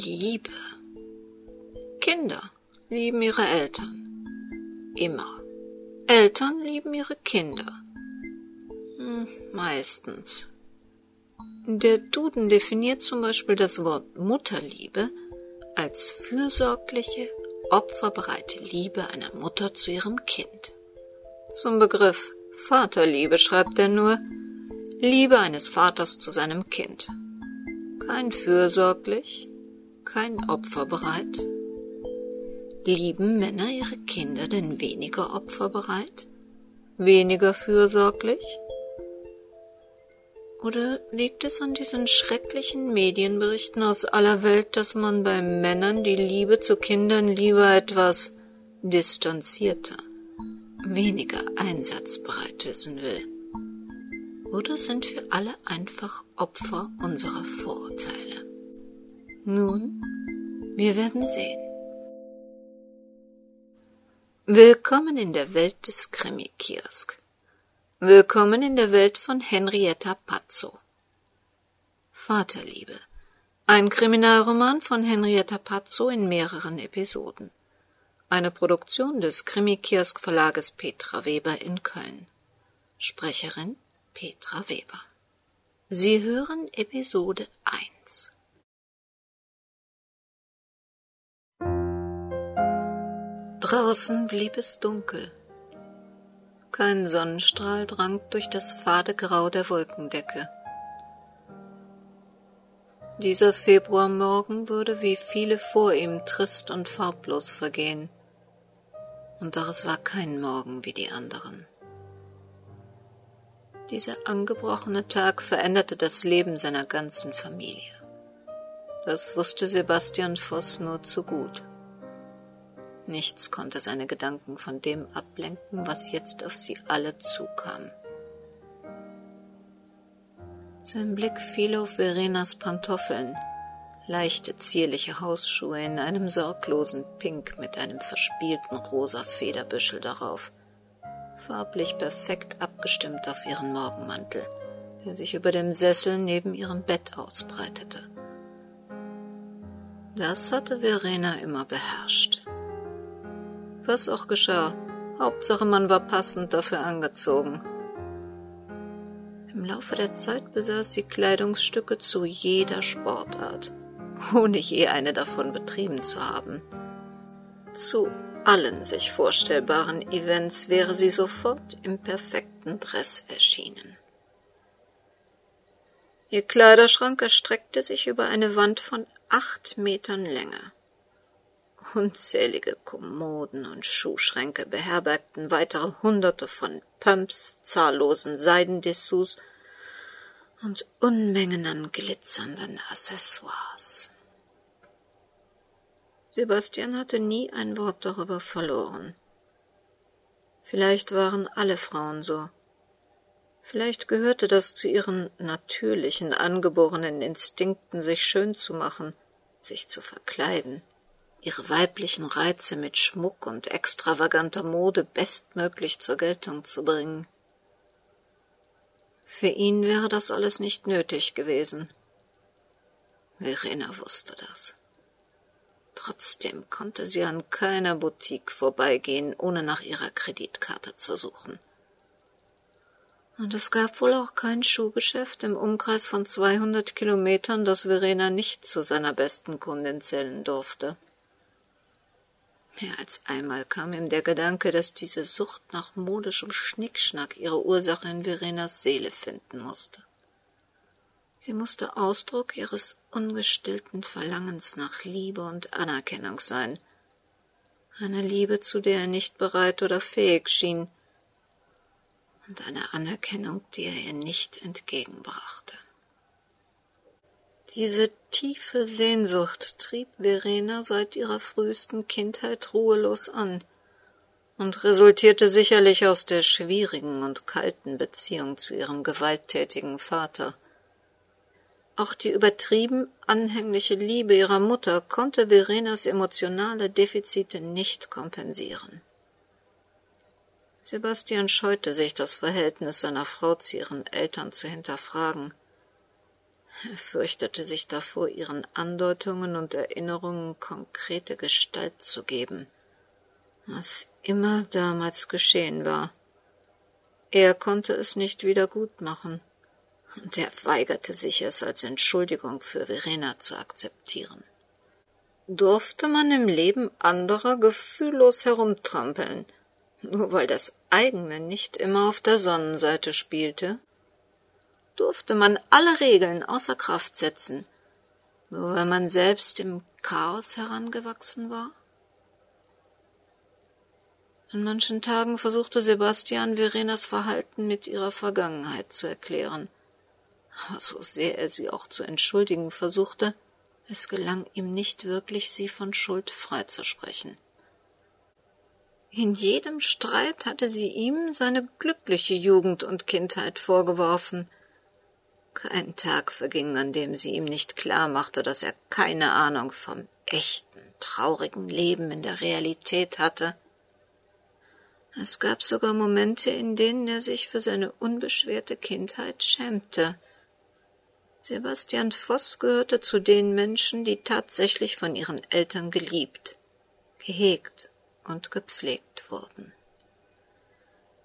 Liebe. Kinder lieben ihre Eltern. Immer. Eltern lieben ihre Kinder. Hm, meistens. Der Duden definiert zum Beispiel das Wort Mutterliebe als fürsorgliche, opferbereite Liebe einer Mutter zu ihrem Kind. Zum Begriff Vaterliebe schreibt er nur Liebe eines Vaters zu seinem Kind. Kein fürsorglich, kein opferbereit. Lieben Männer ihre Kinder denn weniger opferbereit? Weniger fürsorglich? Oder liegt es an diesen schrecklichen Medienberichten aus aller Welt, dass man bei Männern die Liebe zu Kindern lieber etwas distanzierter, weniger einsatzbereit wissen will? Oder sind wir alle einfach Opfer unserer Vorurteile? Nun, wir werden sehen. Willkommen in der Welt des Krimi-Kiosk. Willkommen in der Welt von Henrietta Pazzo. Vaterliebe. Ein Kriminalroman von Henrietta Pazzo in mehreren Episoden. Eine Produktion des Krimi-Kiosk Verlages Petra Weber in Köln. Sprecherin Petra Weber. Sie hören Episode 1. Draußen blieb es dunkel. Kein Sonnenstrahl drang durch das fade Grau der Wolkendecke. Dieser Februarmorgen würde wie viele vor ihm trist und farblos vergehen. Und doch es war kein Morgen wie die anderen. Dieser angebrochene Tag veränderte das Leben seiner ganzen Familie. Das wusste Sebastian Voss nur zu gut. Nichts konnte seine Gedanken von dem ablenken, was jetzt auf sie alle zukam. Sein Blick fiel auf Verenas Pantoffeln, leichte, zierliche Hausschuhe in einem sorglosen Pink mit einem verspielten rosa Federbüschel darauf, farblich perfekt abgestimmt auf ihren Morgenmantel, der sich über dem Sessel neben ihrem Bett ausbreitete. Das hatte Verena immer beherrscht. Was auch geschah, Hauptsache man war passend dafür angezogen. Im Laufe der Zeit besaß sie Kleidungsstücke zu jeder Sportart, ohne je eine davon betrieben zu haben. Zu allen sich vorstellbaren Events wäre sie sofort im perfekten Dress erschienen. Ihr Kleiderschrank erstreckte sich über eine Wand von acht Metern Länge. Unzählige Kommoden und Schuhschränke beherbergten weitere Hunderte von Pumps, zahllosen Seidendessous und Unmengen an glitzernden Accessoires. Sebastian hatte nie ein Wort darüber verloren. Vielleicht waren alle Frauen so. Vielleicht gehörte das zu ihren natürlichen, angeborenen Instinkten, sich schön zu machen, sich zu verkleiden ihre weiblichen Reize mit Schmuck und extravaganter Mode bestmöglich zur Geltung zu bringen. Für ihn wäre das alles nicht nötig gewesen. Verena wusste das. Trotzdem konnte sie an keiner Boutique vorbeigehen, ohne nach ihrer Kreditkarte zu suchen. Und es gab wohl auch kein Schuhgeschäft im Umkreis von zweihundert Kilometern, das Verena nicht zu seiner besten Kundin zählen durfte. Mehr als einmal kam ihm der Gedanke, dass diese Sucht nach modischem Schnickschnack ihre Ursache in Verenas Seele finden musste. Sie musste Ausdruck ihres ungestillten Verlangens nach Liebe und Anerkennung sein, eine Liebe, zu der er nicht bereit oder fähig schien, und eine Anerkennung, die er ihr nicht entgegenbrachte. Diese tiefe Sehnsucht trieb Verena seit ihrer frühesten Kindheit ruhelos an und resultierte sicherlich aus der schwierigen und kalten Beziehung zu ihrem gewalttätigen Vater. Auch die übertrieben anhängliche Liebe ihrer Mutter konnte Verenas emotionale Defizite nicht kompensieren. Sebastian scheute sich, das Verhältnis seiner Frau zu ihren Eltern zu hinterfragen. Er fürchtete sich davor, ihren Andeutungen und Erinnerungen konkrete Gestalt zu geben. Was immer damals geschehen war. Er konnte es nicht wieder gut machen, und er weigerte sich, es als Entschuldigung für Verena zu akzeptieren. Durfte man im Leben anderer gefühllos herumtrampeln, nur weil das eigene nicht immer auf der Sonnenseite spielte? Durfte man alle Regeln außer Kraft setzen, nur weil man selbst im Chaos herangewachsen war? An manchen Tagen versuchte Sebastian Verenas Verhalten mit ihrer Vergangenheit zu erklären. Aber so sehr er sie auch zu entschuldigen versuchte, es gelang ihm nicht wirklich, sie von Schuld freizusprechen. In jedem Streit hatte sie ihm seine glückliche Jugend und Kindheit vorgeworfen. Kein Tag verging, an dem sie ihm nicht klar machte, dass er keine Ahnung vom echten, traurigen Leben in der Realität hatte es gab sogar Momente, in denen er sich für seine unbeschwerte Kindheit schämte. Sebastian Voss gehörte zu den Menschen, die tatsächlich von ihren Eltern geliebt, gehegt und gepflegt wurden.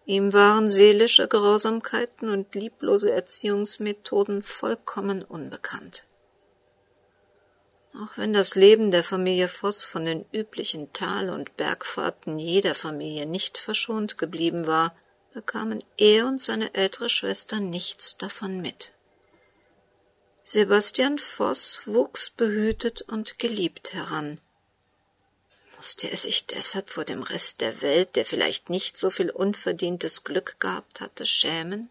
Ihm waren seelische Grausamkeiten und lieblose Erziehungsmethoden vollkommen unbekannt. Auch wenn das Leben der Familie Voss von den üblichen Tal- und Bergfahrten jeder Familie nicht verschont geblieben war, bekamen er und seine ältere Schwester nichts davon mit. Sebastian Voss wuchs behütet und geliebt heran. Musste er sich deshalb vor dem Rest der Welt, der vielleicht nicht so viel unverdientes Glück gehabt hatte, schämen?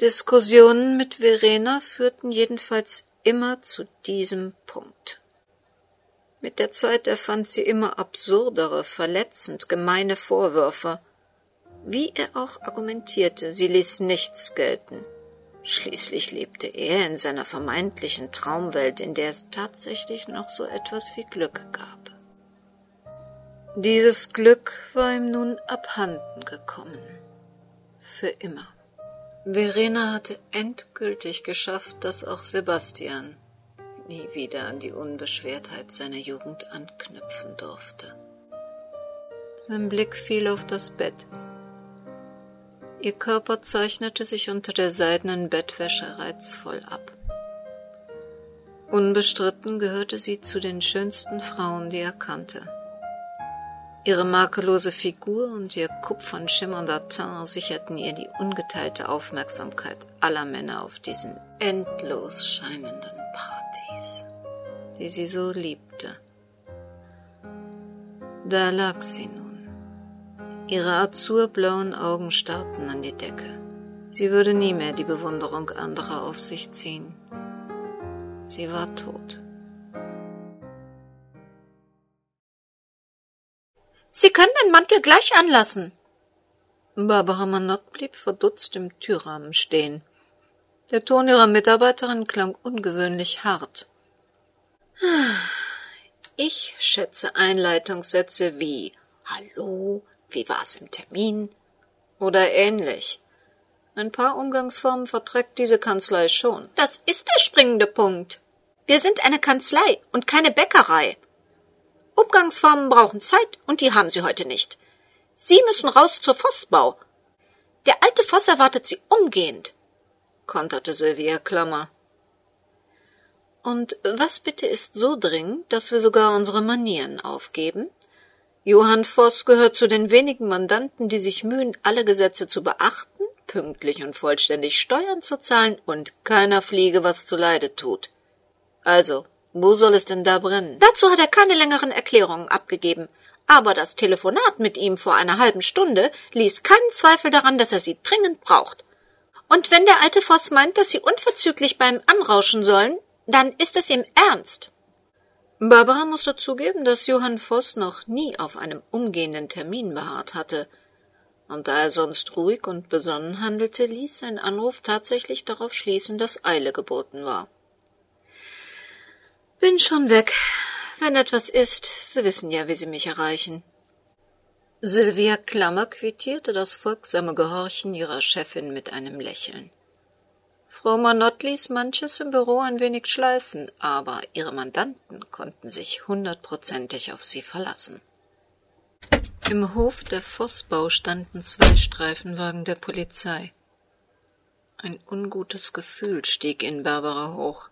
Diskussionen mit Verena führten jedenfalls immer zu diesem Punkt. Mit der Zeit erfand sie immer absurdere, verletzend, gemeine Vorwürfe. Wie er auch argumentierte, sie ließ nichts gelten. Schließlich lebte er in seiner vermeintlichen Traumwelt, in der es tatsächlich noch so etwas wie Glück gab. Dieses Glück war ihm nun abhanden gekommen. Für immer. Verena hatte endgültig geschafft, dass auch Sebastian, nie wieder an die Unbeschwertheit seiner Jugend anknüpfen durfte. Sein Blick fiel auf das Bett. Ihr Körper zeichnete sich unter der seidenen Bettwäsche reizvoll ab. Unbestritten gehörte sie zu den schönsten Frauen, die er kannte. Ihre makellose Figur und ihr kupfern schimmernder Teint sicherten ihr die ungeteilte Aufmerksamkeit aller Männer auf diesen endlos scheinenden Partys, die sie so liebte. Da lag sie nun. Ihre azurblauen Augen starrten an die Decke. Sie würde nie mehr die Bewunderung anderer auf sich ziehen. Sie war tot. Sie können den Mantel gleich anlassen. Barbara Manott blieb verdutzt im Türrahmen stehen. Der Ton ihrer Mitarbeiterin klang ungewöhnlich hart. Ich schätze Einleitungssätze wie Hallo, wie war's im Termin? Oder ähnlich. Ein paar Umgangsformen verträgt diese Kanzlei schon. Das ist der springende Punkt. Wir sind eine Kanzlei und keine Bäckerei. Umgangsformen brauchen Zeit und die haben Sie heute nicht. Sie müssen raus zur Vossbau. Der alte Voss erwartet Sie umgehend konterte Sylvia Klammer. Und was bitte ist so dringend, dass wir sogar unsere Manieren aufgeben? Johann Voss gehört zu den wenigen Mandanten, die sich mühen, alle Gesetze zu beachten, pünktlich und vollständig Steuern zu zahlen und keiner Fliege was zuleide tut. Also, wo soll es denn da brennen? Dazu hat er keine längeren Erklärungen abgegeben. Aber das Telefonat mit ihm vor einer halben Stunde ließ keinen Zweifel daran, dass er sie dringend braucht. Und wenn der alte Voss meint, dass sie unverzüglich beim Anrauschen sollen, dann ist es ihm ernst. Barbara musste zugeben, dass Johann Voss noch nie auf einem umgehenden Termin beharrt hatte, und da er sonst ruhig und besonnen handelte, ließ sein Anruf tatsächlich darauf schließen, dass Eile geboten war. Bin schon weg. Wenn etwas ist, Sie wissen ja, wie Sie mich erreichen. Sylvia Klammer quittierte das folgsame Gehorchen ihrer Chefin mit einem Lächeln. Frau Manott ließ manches im Büro ein wenig schleifen, aber ihre Mandanten konnten sich hundertprozentig auf sie verlassen. Im Hof der Vossbau standen zwei Streifenwagen der Polizei. Ein ungutes Gefühl stieg in Barbara hoch.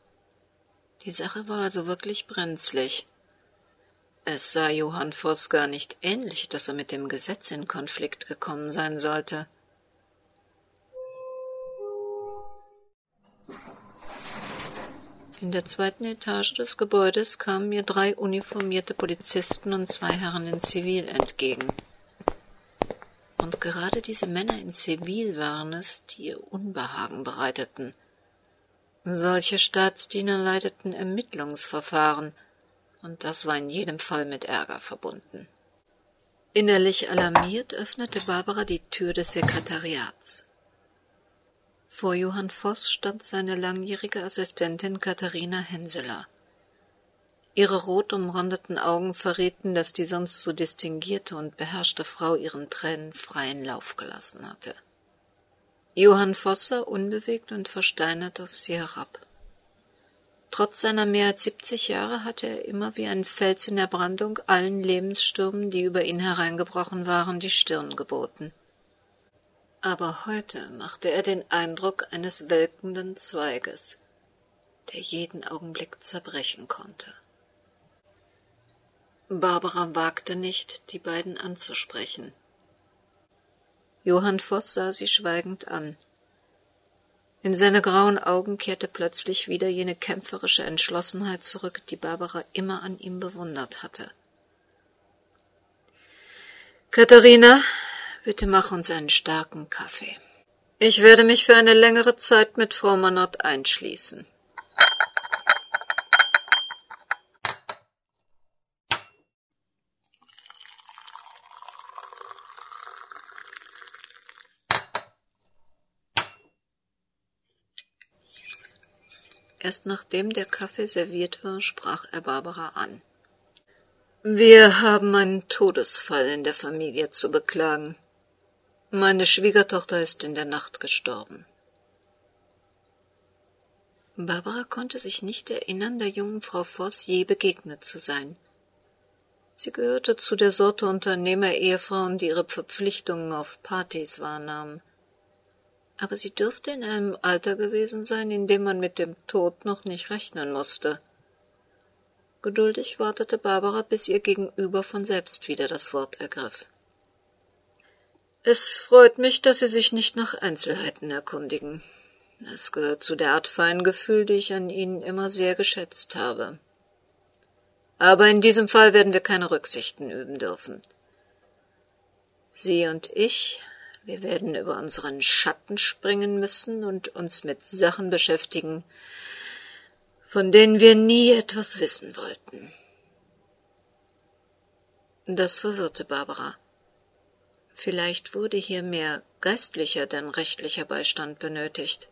Die Sache war also wirklich brenzlig. Es sah Johann Voss gar nicht ähnlich, dass er mit dem Gesetz in Konflikt gekommen sein sollte. In der zweiten Etage des Gebäudes kamen mir drei uniformierte Polizisten und zwei Herren in Zivil entgegen. Und gerade diese Männer in Zivil waren es, die ihr Unbehagen bereiteten. Solche Staatsdiener leiteten Ermittlungsverfahren, und das war in jedem Fall mit Ärger verbunden. Innerlich alarmiert öffnete Barbara die Tür des Sekretariats. Vor Johann Voss stand seine langjährige Assistentin Katharina Henseler. Ihre rot umrandeten Augen verrieten, dass die sonst so distinguierte und beherrschte Frau ihren Tränen freien Lauf gelassen hatte. Johann Voss sah unbewegt und versteinert auf sie herab. Trotz seiner mehr als siebzig Jahre hatte er immer wie ein Fels in der Brandung allen Lebensstürmen, die über ihn hereingebrochen waren, die Stirn geboten aber heute machte er den Eindruck eines welkenden Zweiges, der jeden Augenblick zerbrechen konnte. Barbara wagte nicht, die beiden anzusprechen. Johann Voss sah sie schweigend an. In seine grauen Augen kehrte plötzlich wieder jene kämpferische Entschlossenheit zurück, die Barbara immer an ihm bewundert hatte. Katharina, Bitte mach uns einen starken Kaffee. Ich werde mich für eine längere Zeit mit Frau Manott einschließen. Erst nachdem der Kaffee serviert war, sprach er Barbara an. Wir haben einen Todesfall in der Familie zu beklagen. Meine Schwiegertochter ist in der Nacht gestorben. Barbara konnte sich nicht erinnern, der jungen Frau Voss je begegnet zu sein. Sie gehörte zu der Sorte Unternehmer-Ehefrauen, die ihre Verpflichtungen auf Partys wahrnahmen. Aber sie dürfte in einem Alter gewesen sein, in dem man mit dem Tod noch nicht rechnen musste. Geduldig wartete Barbara, bis ihr Gegenüber von selbst wieder das Wort ergriff. Es freut mich, dass Sie sich nicht nach Einzelheiten erkundigen. Es gehört zu der Art Feingefühl, die ich an Ihnen immer sehr geschätzt habe. Aber in diesem Fall werden wir keine Rücksichten üben dürfen. Sie und ich, wir werden über unseren Schatten springen müssen und uns mit Sachen beschäftigen, von denen wir nie etwas wissen wollten. Das verwirrte Barbara. Vielleicht wurde hier mehr geistlicher denn rechtlicher Beistand benötigt.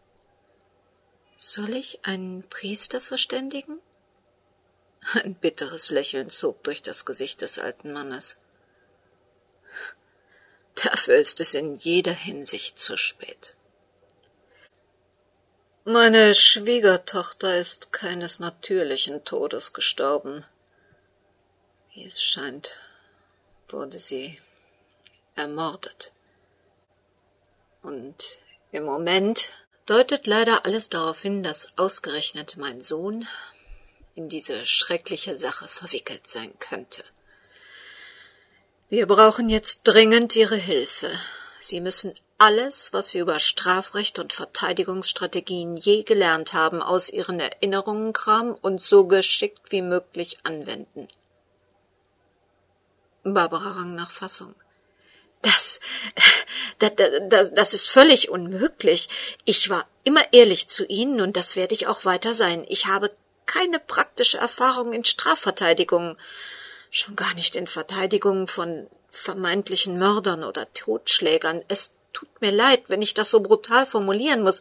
Soll ich einen Priester verständigen? Ein bitteres Lächeln zog durch das Gesicht des alten Mannes. Dafür ist es in jeder Hinsicht zu spät. Meine Schwiegertochter ist keines natürlichen Todes gestorben. Wie es scheint, wurde sie ermordet. Und im Moment deutet leider alles darauf hin, dass ausgerechnet mein Sohn in diese schreckliche Sache verwickelt sein könnte. Wir brauchen jetzt dringend Ihre Hilfe. Sie müssen alles, was Sie über Strafrecht und Verteidigungsstrategien je gelernt haben, aus Ihren Erinnerungen kramen und so geschickt wie möglich anwenden. Barbara rang nach Fassung. Das, das, das, das ist völlig unmöglich. Ich war immer ehrlich zu Ihnen und das werde ich auch weiter sein. Ich habe keine praktische Erfahrung in Strafverteidigung, schon gar nicht in Verteidigung von vermeintlichen Mördern oder Totschlägern. Es tut mir leid, wenn ich das so brutal formulieren muss,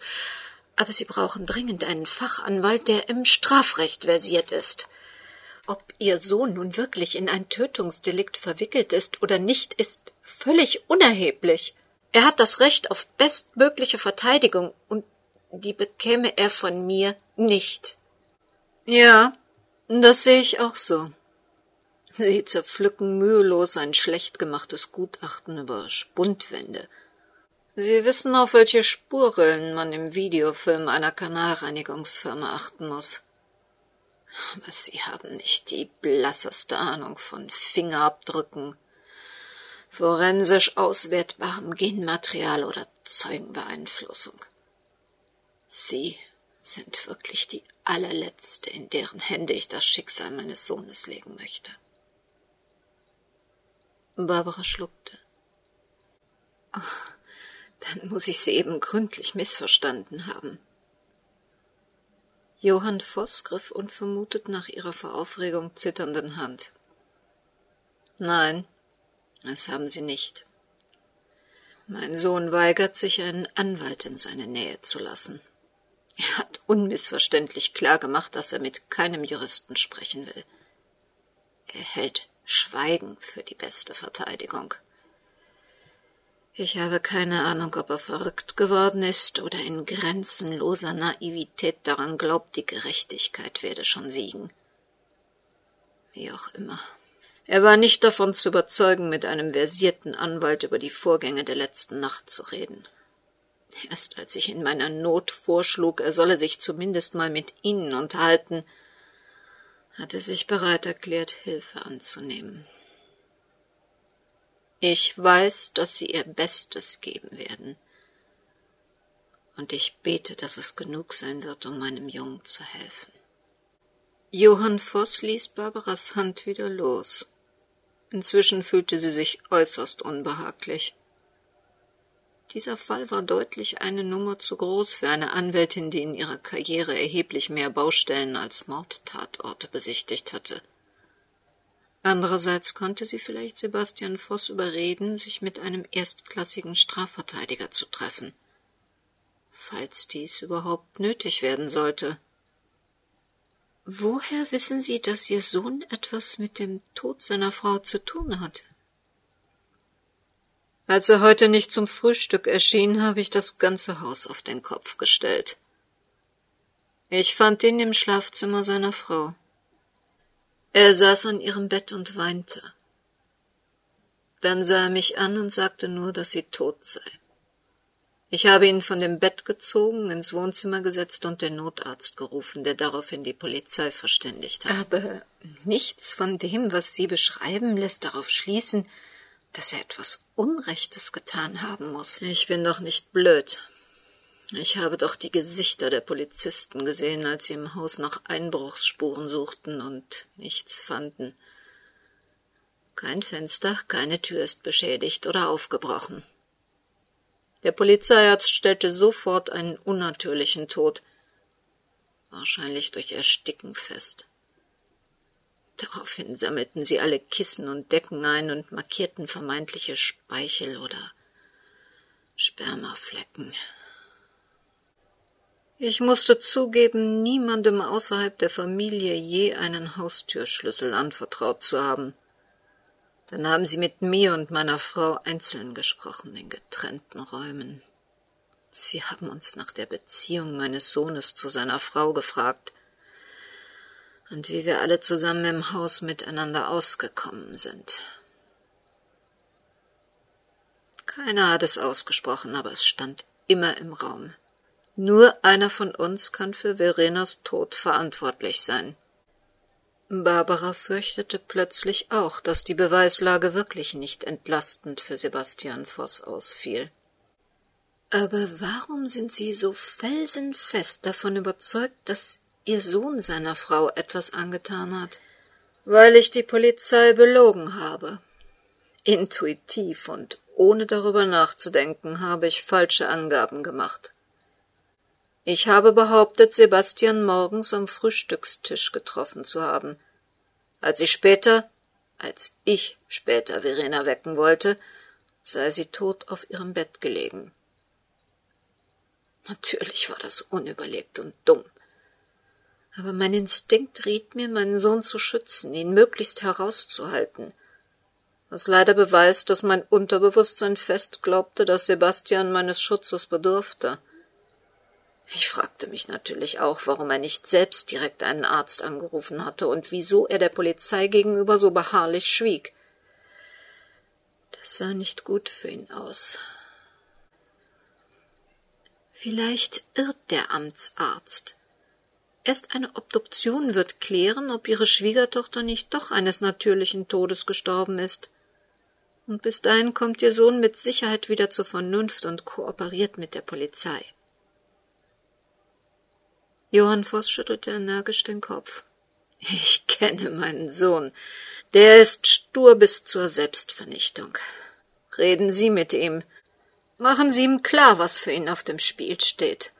aber Sie brauchen dringend einen Fachanwalt, der im Strafrecht versiert ist. Ob Ihr Sohn nun wirklich in ein Tötungsdelikt verwickelt ist oder nicht, ist völlig unerheblich. Er hat das Recht auf bestmögliche Verteidigung, und die bekäme er von mir nicht. Ja, das sehe ich auch so. Sie zerpflücken mühelos ein schlecht gemachtes Gutachten über Spundwände. Sie wissen, auf welche Spurrillen man im Videofilm einer Kanalreinigungsfirma achten muss. Aber Sie haben nicht die blasseste Ahnung von Fingerabdrücken, forensisch auswertbarem Genmaterial oder Zeugenbeeinflussung. Sie sind wirklich die allerletzte, in deren Hände ich das Schicksal meines Sohnes legen möchte. Barbara schluckte. Ach, dann muss ich sie eben gründlich missverstanden haben. Johann Voss griff unvermutet nach ihrer vor Aufregung zitternden Hand. Nein, das haben Sie nicht. Mein Sohn weigert sich, einen Anwalt in seine Nähe zu lassen. Er hat unmissverständlich klar gemacht, dass er mit keinem Juristen sprechen will. Er hält Schweigen für die beste Verteidigung. Ich habe keine Ahnung, ob er verrückt geworden ist oder in grenzenloser Naivität daran glaubt, die Gerechtigkeit werde schon siegen. Wie auch immer. Er war nicht davon zu überzeugen, mit einem versierten Anwalt über die Vorgänge der letzten Nacht zu reden. Erst als ich in meiner Not vorschlug, er solle sich zumindest mal mit Ihnen unterhalten, hat er sich bereit erklärt, Hilfe anzunehmen. Ich weiß, dass Sie Ihr Bestes geben werden. Und ich bete, dass es genug sein wird, um meinem Jungen zu helfen. Johann Voss ließ Barbaras Hand wieder los. Inzwischen fühlte sie sich äußerst unbehaglich. Dieser Fall war deutlich eine Nummer zu groß für eine Anwältin, die in ihrer Karriere erheblich mehr Baustellen als Mordtatorte besichtigt hatte. Andererseits konnte sie vielleicht Sebastian Voss überreden, sich mit einem erstklassigen Strafverteidiger zu treffen. Falls dies überhaupt nötig werden sollte. Woher wissen Sie, dass Ihr Sohn etwas mit dem Tod seiner Frau zu tun hat? Als er heute nicht zum Frühstück erschien, habe ich das ganze Haus auf den Kopf gestellt. Ich fand ihn im Schlafzimmer seiner Frau. Er saß an ihrem Bett und weinte. Dann sah er mich an und sagte nur, dass sie tot sei. Ich habe ihn von dem Bett gezogen, ins Wohnzimmer gesetzt und den Notarzt gerufen, der daraufhin die Polizei verständigt hat. Aber nichts von dem, was Sie beschreiben, lässt darauf schließen, dass er etwas Unrechtes getan haben muss. Ich bin doch nicht blöd. Ich habe doch die Gesichter der Polizisten gesehen, als sie im Haus nach Einbruchsspuren suchten und nichts fanden. Kein Fenster, keine Tür ist beschädigt oder aufgebrochen. Der Polizeiarzt stellte sofort einen unnatürlichen Tod, wahrscheinlich durch Ersticken fest. Daraufhin sammelten sie alle Kissen und Decken ein und markierten vermeintliche Speichel oder Spermaflecken. Ich musste zugeben, niemandem außerhalb der Familie je einen Haustürschlüssel anvertraut zu haben. Dann haben sie mit mir und meiner Frau einzeln gesprochen in getrennten Räumen. Sie haben uns nach der Beziehung meines Sohnes zu seiner Frau gefragt und wie wir alle zusammen im Haus miteinander ausgekommen sind. Keiner hat es ausgesprochen, aber es stand immer im Raum. Nur einer von uns kann für Verenas Tod verantwortlich sein. Barbara fürchtete plötzlich auch, dass die Beweislage wirklich nicht entlastend für Sebastian Voss ausfiel. Aber warum sind Sie so felsenfest davon überzeugt, dass Ihr Sohn seiner Frau etwas angetan hat? Weil ich die Polizei belogen habe. Intuitiv und ohne darüber nachzudenken habe ich falsche Angaben gemacht. Ich habe behauptet, Sebastian morgens am Frühstückstisch getroffen zu haben. Als ich später, als ich später Verena wecken wollte, sei sie tot auf ihrem Bett gelegen. Natürlich war das unüberlegt und dumm. Aber mein Instinkt riet mir, meinen Sohn zu schützen, ihn möglichst herauszuhalten. Was leider beweist, dass mein Unterbewusstsein fest glaubte, dass Sebastian meines Schutzes bedurfte. Ich fragte mich natürlich auch, warum er nicht selbst direkt einen Arzt angerufen hatte und wieso er der Polizei gegenüber so beharrlich schwieg. Das sah nicht gut für ihn aus. Vielleicht irrt der Amtsarzt. Erst eine Obduktion wird klären, ob ihre Schwiegertochter nicht doch eines natürlichen Todes gestorben ist. Und bis dahin kommt ihr Sohn mit Sicherheit wieder zur Vernunft und kooperiert mit der Polizei. Johann Voss schüttelte energisch den Kopf. Ich kenne meinen Sohn. Der ist stur bis zur Selbstvernichtung. Reden Sie mit ihm. Machen Sie ihm klar, was für ihn auf dem Spiel steht.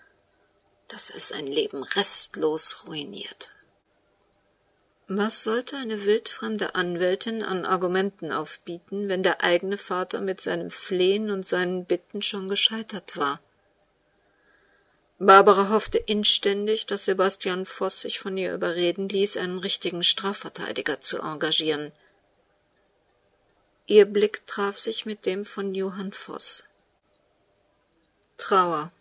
Dass er sein Leben restlos ruiniert. Was sollte eine wildfremde Anwältin an Argumenten aufbieten, wenn der eigene Vater mit seinem Flehen und seinen Bitten schon gescheitert war? Barbara hoffte inständig, dass Sebastian Voss sich von ihr überreden ließ, einen richtigen Strafverteidiger zu engagieren. Ihr Blick traf sich mit dem von Johann Voss. Trauer,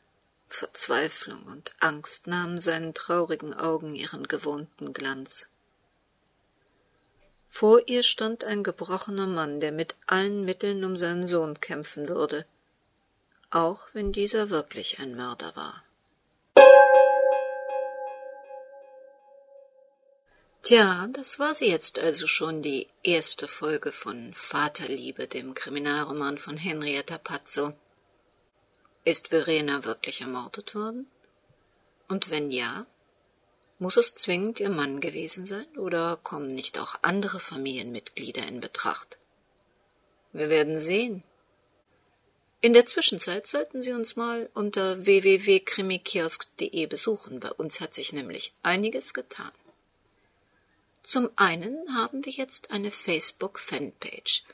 Verzweiflung und Angst nahmen seinen traurigen Augen ihren gewohnten Glanz. Vor ihr stand ein gebrochener Mann, der mit allen Mitteln um seinen Sohn kämpfen würde, auch wenn dieser wirklich ein Mörder war. Tja, das war sie jetzt also schon, die erste Folge von Vaterliebe, dem Kriminalroman von Henrietta Pazzo. Ist Verena wirklich ermordet worden? Und wenn ja, muss es zwingend ihr Mann gewesen sein, oder kommen nicht auch andere Familienmitglieder in Betracht? Wir werden sehen. In der Zwischenzeit sollten Sie uns mal unter www.krimikiosk.de besuchen. Bei uns hat sich nämlich einiges getan. Zum einen haben wir jetzt eine Facebook-Fanpage.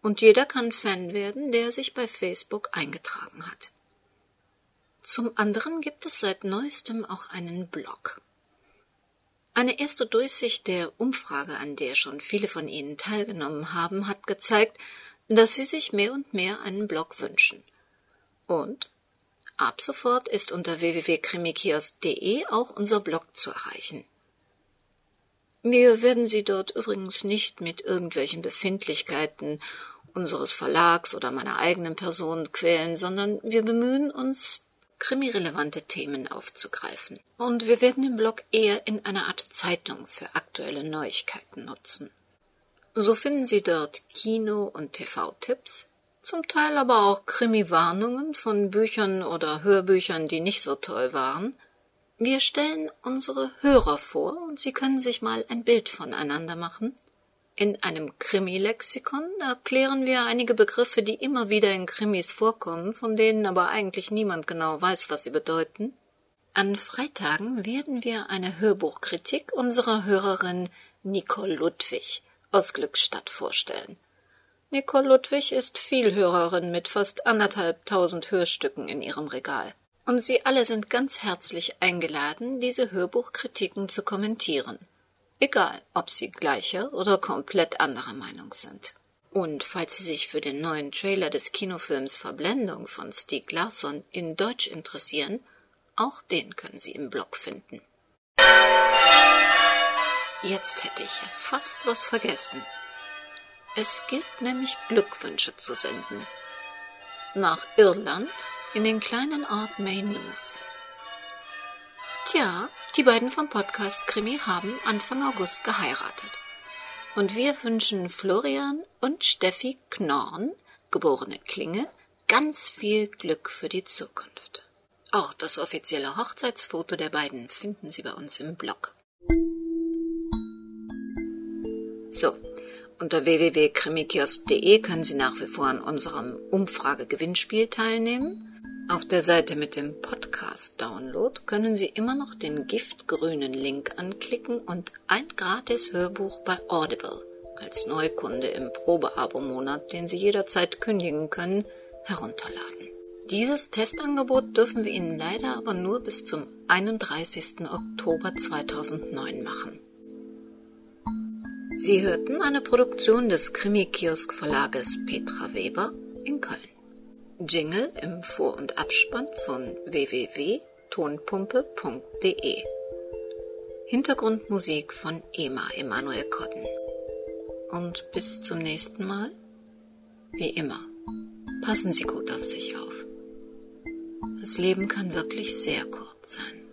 Und jeder kann Fan werden, der sich bei Facebook eingetragen hat. Zum anderen gibt es seit neuestem auch einen Blog. Eine erste Durchsicht der Umfrage, an der schon viele von Ihnen teilgenommen haben, hat gezeigt, dass Sie sich mehr und mehr einen Blog wünschen. Und ab sofort ist unter www.krimikiosk.de auch unser Blog zu erreichen. Wir werden Sie dort übrigens nicht mit irgendwelchen Befindlichkeiten unseres Verlags oder meiner eigenen Person quälen, sondern wir bemühen uns, krimirelevante Themen aufzugreifen. Und wir werden den Blog eher in einer Art Zeitung für aktuelle Neuigkeiten nutzen. So finden Sie dort Kino- und TV-Tipps, zum Teil aber auch Krimi-Warnungen von Büchern oder Hörbüchern, die nicht so toll waren, wir stellen unsere Hörer vor und Sie können sich mal ein Bild voneinander machen. In einem Krimi-Lexikon erklären wir einige Begriffe, die immer wieder in Krimis vorkommen, von denen aber eigentlich niemand genau weiß, was sie bedeuten. An Freitagen werden wir eine Hörbuchkritik unserer Hörerin Nicole Ludwig aus Glückstadt vorstellen. Nicole Ludwig ist Vielhörerin mit fast anderthalbtausend Hörstücken in ihrem Regal und Sie alle sind ganz herzlich eingeladen, diese Hörbuchkritiken zu kommentieren. Egal, ob Sie gleicher oder komplett anderer Meinung sind. Und falls Sie sich für den neuen Trailer des Kinofilms Verblendung von Stieg Larsson in Deutsch interessieren, auch den können Sie im Blog finden. Jetzt hätte ich fast was vergessen. Es gilt nämlich Glückwünsche zu senden. Nach Irland in den kleinen Ort Maynooth. Tja, die beiden vom Podcast Krimi haben Anfang August geheiratet. Und wir wünschen Florian und Steffi Knorn, geborene Klinge, ganz viel Glück für die Zukunft. Auch das offizielle Hochzeitsfoto der beiden finden Sie bei uns im Blog. So, unter www.krimikiosk.de können Sie nach wie vor an unserem Umfrage-Gewinnspiel teilnehmen. Auf der Seite mit dem Podcast-Download können Sie immer noch den giftgrünen Link anklicken und ein gratis Hörbuch bei Audible als Neukunde im Probeabo-Monat, den Sie jederzeit kündigen können, herunterladen. Dieses Testangebot dürfen wir Ihnen leider aber nur bis zum 31. Oktober 2009 machen. Sie hörten eine Produktion des Krimi-Kiosk-Verlages Petra Weber in Köln. Jingle im Vor- und Abspann von www.tonspur.de tonpumpe.de. Hintergrundmusik von Ema Emanuel Kotten. Und bis zum nächsten Mal, wie immer, passen Sie gut auf sich auf. Das Leben kann wirklich sehr kurz sein.